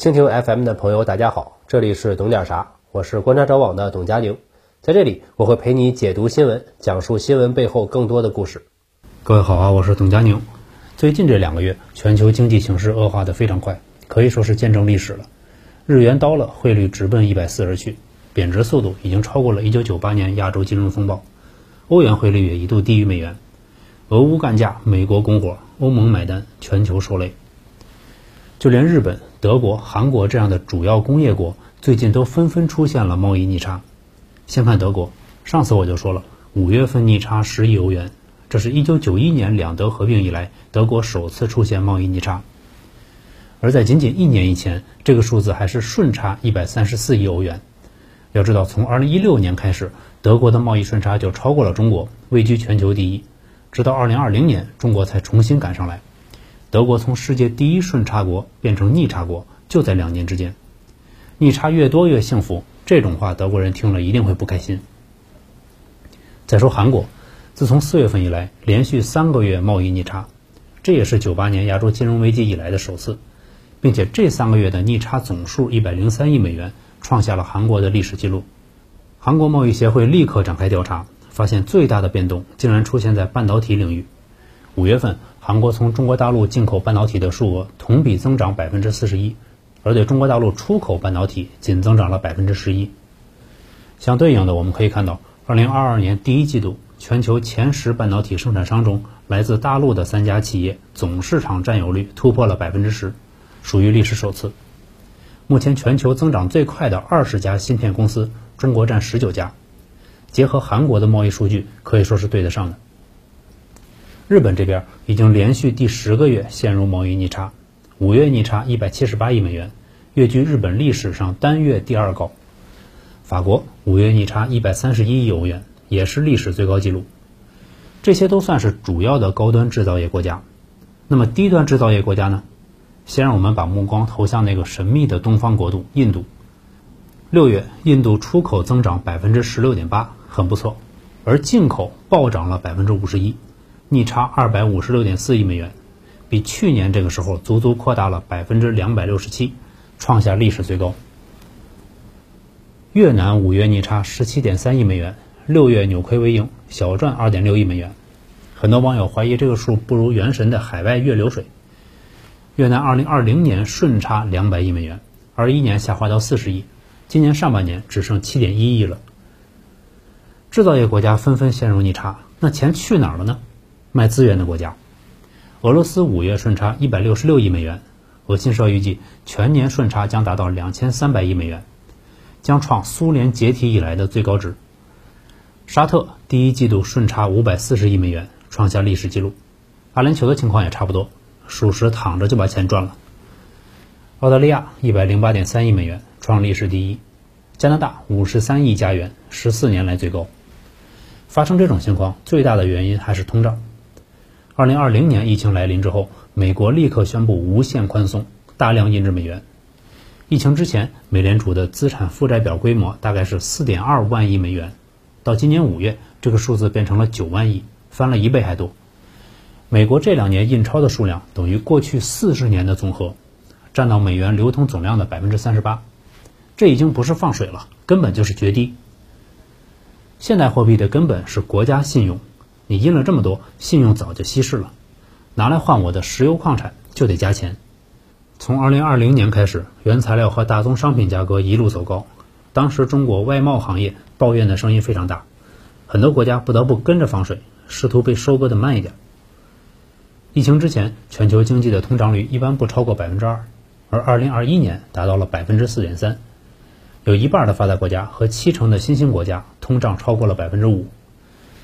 蜻蜓 FM 的朋友，大家好，这里是懂点啥，我是观察者网的董佳宁，在这里我会陪你解读新闻，讲述新闻背后更多的故事。各位好啊，我是董佳宁。最近这两个月，全球经济形势恶化的非常快，可以说是见证历史了。日元刀了，汇率直奔一百四十去，贬值速度已经超过了一九九八年亚洲金融风暴。欧元汇率也一度低于美元。俄乌干架，美国拱火，欧盟买单，全球受累。就连日本、德国、韩国这样的主要工业国，最近都纷纷出现了贸易逆差。先看德国，上次我就说了，五月份逆差十亿欧元，这是一九九一年两德合并以来，德国首次出现贸易逆差。而在仅仅一年以前，这个数字还是顺差一百三十四亿欧元。要知道，从二零一六年开始，德国的贸易顺差就超过了中国，位居全球第一，直到二零二零年，中国才重新赶上来。德国从世界第一顺差国变成逆差国，就在两年之间。逆差越多越幸福，这种话德国人听了一定会不开心。再说韩国，自从四月份以来，连续三个月贸易逆差，这也是九八年亚洲金融危机以来的首次，并且这三个月的逆差总数一百零三亿美元，创下了韩国的历史记录。韩国贸易协会立刻展开调查，发现最大的变动竟然出现在半导体领域。五月份。韩国从中国大陆进口半导体的数额同比增长百分之四十一，而对中国大陆出口半导体仅增长了百分之十一。相对应的，我们可以看到，二零二二年第一季度，全球前十半导体生产商中，来自大陆的三家企业总市场占有率突破了百分之十，属于历史首次。目前全球增长最快的二十家芯片公司，中国占十九家。结合韩国的贸易数据，可以说是对得上的。日本这边已经连续第十个月陷入贸易逆差，五月逆差一百七十八亿美元，跃居日本历史上单月第二高。法国五月逆差一百三十一亿欧元，也是历史最高纪录。这些都算是主要的高端制造业国家。那么低端制造业国家呢？先让我们把目光投向那个神秘的东方国度——印度。六月，印度出口增长百分之十六点八，很不错，而进口暴涨了百分之五十一。逆差二百五十六点四亿美元，比去年这个时候足足扩大了百分之两百六十七，创下历史最高。越南五月逆差十七点三亿美元，六月扭亏为盈，小赚二点六亿美元。很多网友怀疑这个数不如原神的海外月流水。越南二零二零年顺差两百亿美元，二一年下滑到四十亿，今年上半年只剩七点一亿了。制造业国家纷纷陷入逆差，那钱去哪儿了呢？卖资源的国家，俄罗斯五月顺差一百六十六亿美元，俄新社预计全年顺差将达到两千三百亿美元，将创苏联解体以来的最高值。沙特第一季度顺差五百四十亿美元，创下历史记录。阿联酋的情况也差不多，属实躺着就把钱赚了。澳大利亚一百零八点三亿美元，创历史第一。加拿大五十三亿加元，十四年来最高。发生这种情况最大的原因还是通胀。二零二零年疫情来临之后，美国立刻宣布无限宽松，大量印制美元。疫情之前，美联储的资产负债表规模大概是四点二万亿美元，到今年五月，这个数字变成了九万亿，翻了一倍还多。美国这两年印钞的数量等于过去四十年的总和，占到美元流通总量的百分之三十八，这已经不是放水了，根本就是决堤。现代货币的根本是国家信用。你印了这么多，信用早就稀释了，拿来换我的石油矿产就得加钱。从二零二零年开始，原材料和大宗商品价格一路走高，当时中国外贸行业抱怨的声音非常大，很多国家不得不跟着放水，试图被收割的慢一点。疫情之前，全球经济的通胀率一般不超过百分之二，而二零二一年达到了百分之四点三，有一半的发达国家和七成的新兴国家通胀超过了百分之五。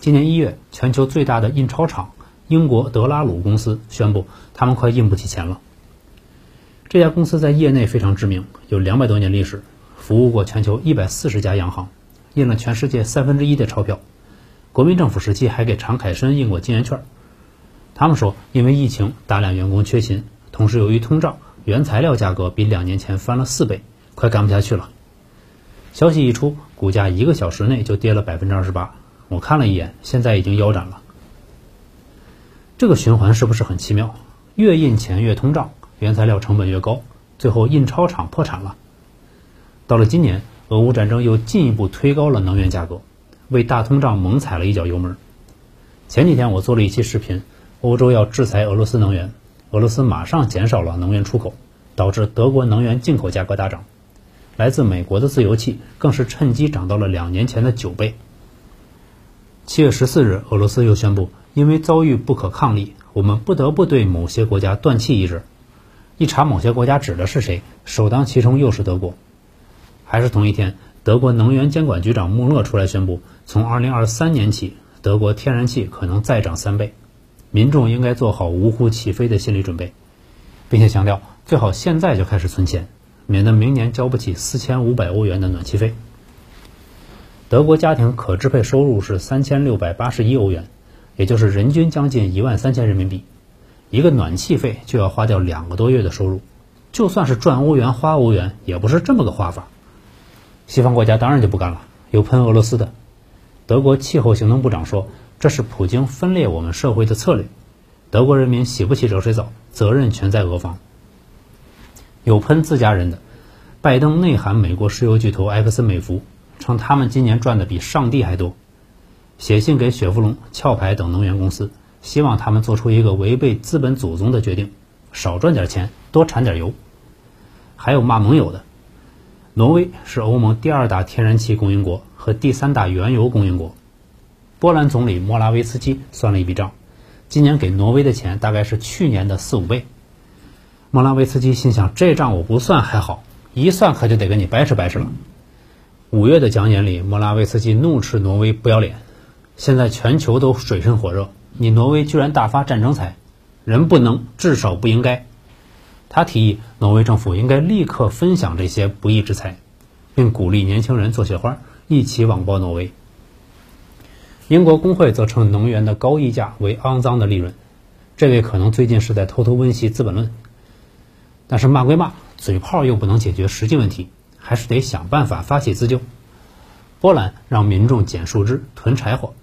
今年一月，全球最大的印钞厂英国德拉鲁公司宣布，他们快印不起钱了。这家公司在业内非常知名，有两百多年历史，服务过全球一百四十家央行，印了全世界三分之一的钞票。国民政府时期还给常凯申印过金圆券。他们说，因为疫情，大量员工缺勤，同时由于通胀，原材料价格比两年前翻了四倍，快干不下去了。消息一出，股价一个小时内就跌了百分之二十八。我看了一眼，现在已经腰斩了。这个循环是不是很奇妙？越印钱越通胀，原材料成本越高，最后印钞厂破产了。到了今年，俄乌战争又进一步推高了能源价格，为大通胀猛踩了一脚油门。前几天我做了一期视频，欧洲要制裁俄罗斯能源，俄罗斯马上减少了能源出口，导致德国能源进口价格大涨。来自美国的自由气更是趁机涨到了两年前的九倍。七月十四日，俄罗斯又宣布，因为遭遇不可抗力，我们不得不对某些国家断气一日。一查某些国家指的是谁，首当其冲又是德国。还是同一天，德国能源监管局长穆勒出来宣布，从二零二三年起，德国天然气可能再涨三倍，民众应该做好呜呼起飞的心理准备，并且强调最好现在就开始存钱。免得明年交不起四千五百欧元的暖气费。德国家庭可支配收入是三千六百八十一欧元，也就是人均将近一万三千人民币，一个暖气费就要花掉两个多月的收入。就算是赚欧元花欧元，也不是这么个花法。西方国家当然就不干了，有喷俄罗斯的。德国气候行动部长说：“这是普京分裂我们社会的策略，德国人民洗不起热水澡，责任全在俄方。”有喷自家人的，拜登内涵美国石油巨头埃克森美孚，称他们今年赚的比上帝还多。写信给雪佛龙、壳牌等能源公司，希望他们做出一个违背资本祖宗的决定，少赚点钱，多产点油。还有骂盟友的，挪威是欧盟第二大天然气供应国和第三大原油供应国。波兰总理莫拉维茨基算了一笔账，今年给挪威的钱大概是去年的四五倍。莫拉维茨基心想：“这账我不算还好，一算可就得跟你掰扯掰扯了。”五月的讲演里，莫拉维茨基怒斥挪威不要脸。现在全球都水深火热，你挪威居然大发战争财，人不能，至少不应该。他提议挪威政府应该立刻分享这些不义之财，并鼓励年轻人做雪花，一起网暴挪威。英国工会则称能源的高溢价为肮脏的利润。这位可能最近是在偷偷温习《资本论》。但是骂归骂，嘴炮又不能解决实际问题，还是得想办法发起自救。波兰让民众捡树枝、囤柴火，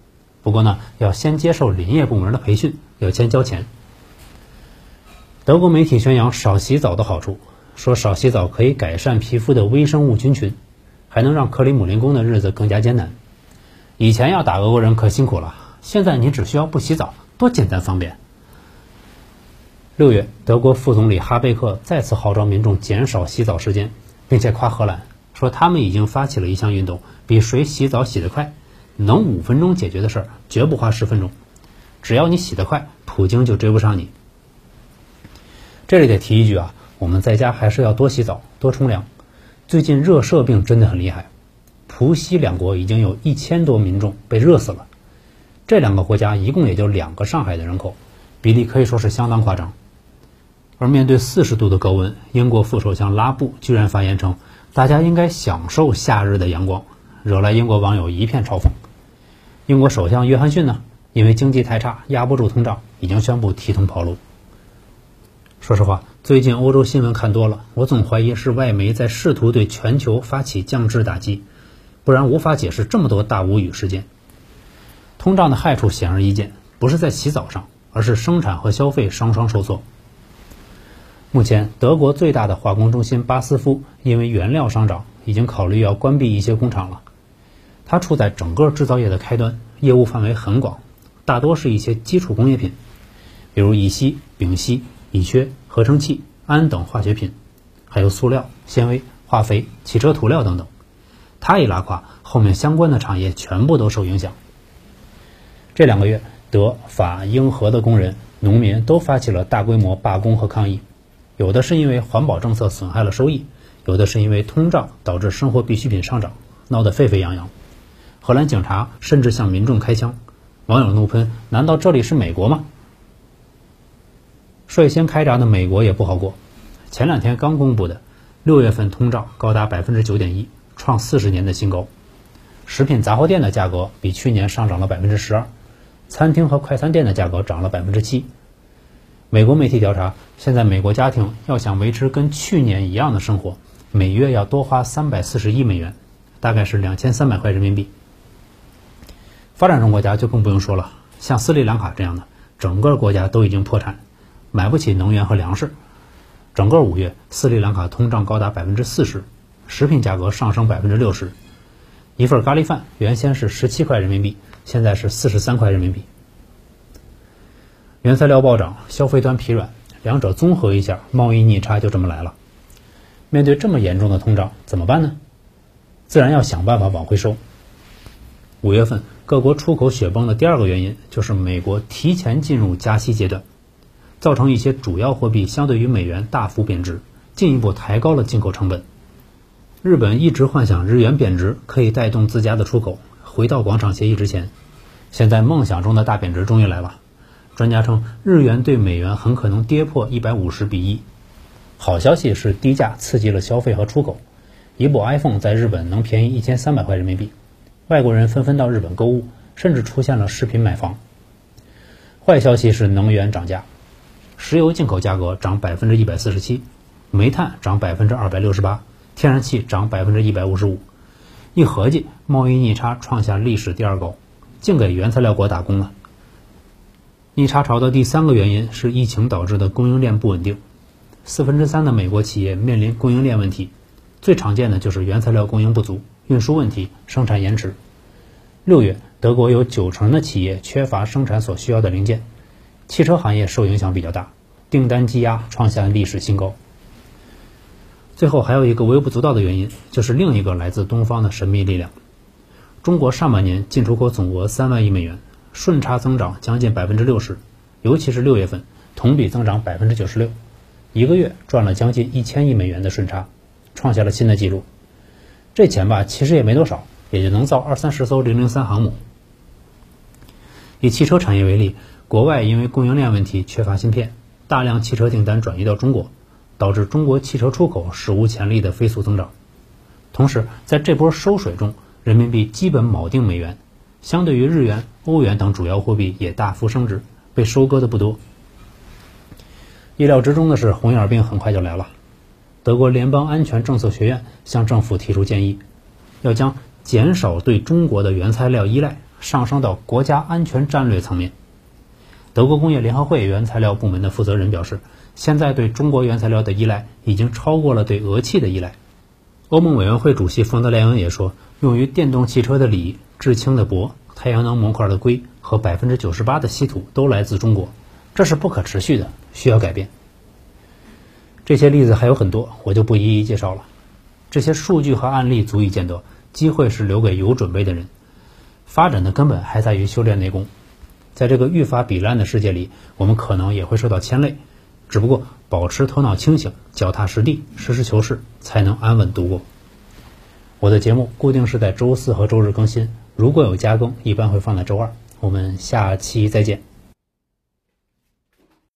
不过呢，要先接受林业部门的培训，要先交钱。德国媒体宣扬少洗澡的好处，说少洗澡可以改善皮肤的微生物菌群，还能让克里姆林宫的日子更加艰难。以前要打俄国人可辛苦了，现在你只需要不洗澡，多简单方便。六月，德国副总理哈贝克再次号召民众减少洗澡时间，并且夸荷兰，说他们已经发起了一项运动，比谁洗澡洗得快，能五分钟解决的事儿，绝不花十分钟。只要你洗得快，普京就追不上你。这里得提一句啊，我们在家还是要多洗澡、多冲凉。最近热射病真的很厉害，葡西两国已经有一千多民众被热死了。这两个国家一共也就两个上海的人口，比例可以说是相当夸张。而面对四十度的高温，英国副首相拉布居然发言称，大家应该享受夏日的阳光，惹来英国网友一片嘲讽。英国首相约翰逊呢，因为经济太差，压不住通胀，已经宣布提桶跑路。说实话，最近欧洲新闻看多了，我总怀疑是外媒在试图对全球发起降质打击，不然无法解释这么多大无语事件。通胀的害处显而易见，不是在洗澡上，而是生产和消费双双受挫。目前，德国最大的化工中心巴斯夫因为原料上涨，已经考虑要关闭一些工厂了。它处在整个制造业的开端，业务范围很广，大多是一些基础工业品，比如乙烯、丙烯、乙炔、合成器、氨等化学品，还有塑料、纤维、化肥、汽车涂料等等。它一拉垮，后面相关的产业全部都受影响。这两个月，德、法、英、荷的工人、农民都发起了大规模罢工和抗议。有的是因为环保政策损害了收益，有的是因为通胀导致生活必需品上涨，闹得沸沸扬扬。荷兰警察甚至向民众开枪，网友怒喷：难道这里是美国吗？率先开闸的美国也不好过，前两天刚公布的六月份通胀高达百分之九点一，创四十年的新高。食品杂货店的价格比去年上涨了百分之十二，餐厅和快餐店的价格涨了百分之七。美国媒体调查，现在美国家庭要想维持跟去年一样的生活，每月要多花三百四十亿美元，大概是两千三百块人民币。发展中国家就更不用说了，像斯里兰卡这样的，整个国家都已经破产，买不起能源和粮食。整个五月，斯里兰卡通胀高达百分之四十，食品价格上升百分之六十。一份咖喱饭原先是十七块人民币，现在是四十三块人民币。原材料暴涨，消费端疲软，两者综合一下，贸易逆差就这么来了。面对这么严重的通胀，怎么办呢？自然要想办法往回收。五月份各国出口雪崩的第二个原因就是美国提前进入加息阶段。造成一些主要货币相对于美元大幅贬值，进一步抬高了进口成本。日本一直幻想日元贬值可以带动自家的出口回到广场协议之前，现在梦想中的大贬值终于来了。专家称，日元对美元很可能跌破一百五十比一。好消息是低价刺激了消费和出口，一部 iPhone 在日本能便宜一千三百块人民币，外国人纷纷到日本购物，甚至出现了视频买房。坏消息是能源涨价。石油进口价格涨百分之一百四十七，煤炭涨百分之二百六十八，天然气涨百分之一百五十五，一合计，贸易逆差创下历史第二高，净给原材料国打工了。逆差潮的第三个原因是疫情导致的供应链不稳定，四分之三的美国企业面临供应链问题，最常见的就是原材料供应不足、运输问题、生产延迟。六月，德国有九成的企业缺乏生产所需要的零件。汽车行业受影响比较大，订单积压创下历史新高。最后还有一个微不足道的原因，就是另一个来自东方的神秘力量。中国上半年进出口总额三万亿美元，顺差增长将近百分之六十，尤其是六月份，同比增长百分之九十六，一个月赚了将近一千亿美元的顺差，创下了新的纪录。这钱吧，其实也没多少，也就能造二三十艘零零三航母。以汽车产业为例。国外因为供应链问题缺乏芯片，大量汽车订单转移到中国，导致中国汽车出口史无前例的飞速增长。同时，在这波收水中，人民币基本锚定美元，相对于日元、欧元等主要货币也大幅升值，被收割的不多。意料之中的是，红眼病很快就来了。德国联邦安全政策学院向政府提出建议，要将减少对中国的原材料依赖上升到国家安全战略层面。德国工业联合会原材料部门的负责人表示，现在对中国原材料的依赖已经超过了对俄气的依赖。欧盟委员会主席冯德莱恩也说，用于电动汽车的锂、制氢的铂、太阳能模块的硅和百分之九十八的稀土都来自中国，这是不可持续的，需要改变。这些例子还有很多，我就不一一介绍了。这些数据和案例足以见得，机会是留给有准备的人，发展的根本还在于修炼内功。在这个愈发比烂的世界里，我们可能也会受到牵累，只不过保持头脑清醒、脚踏实地、实事求是，才能安稳度过。我的节目固定是在周四和周日更新，如果有加工，一般会放在周二。我们下期再见。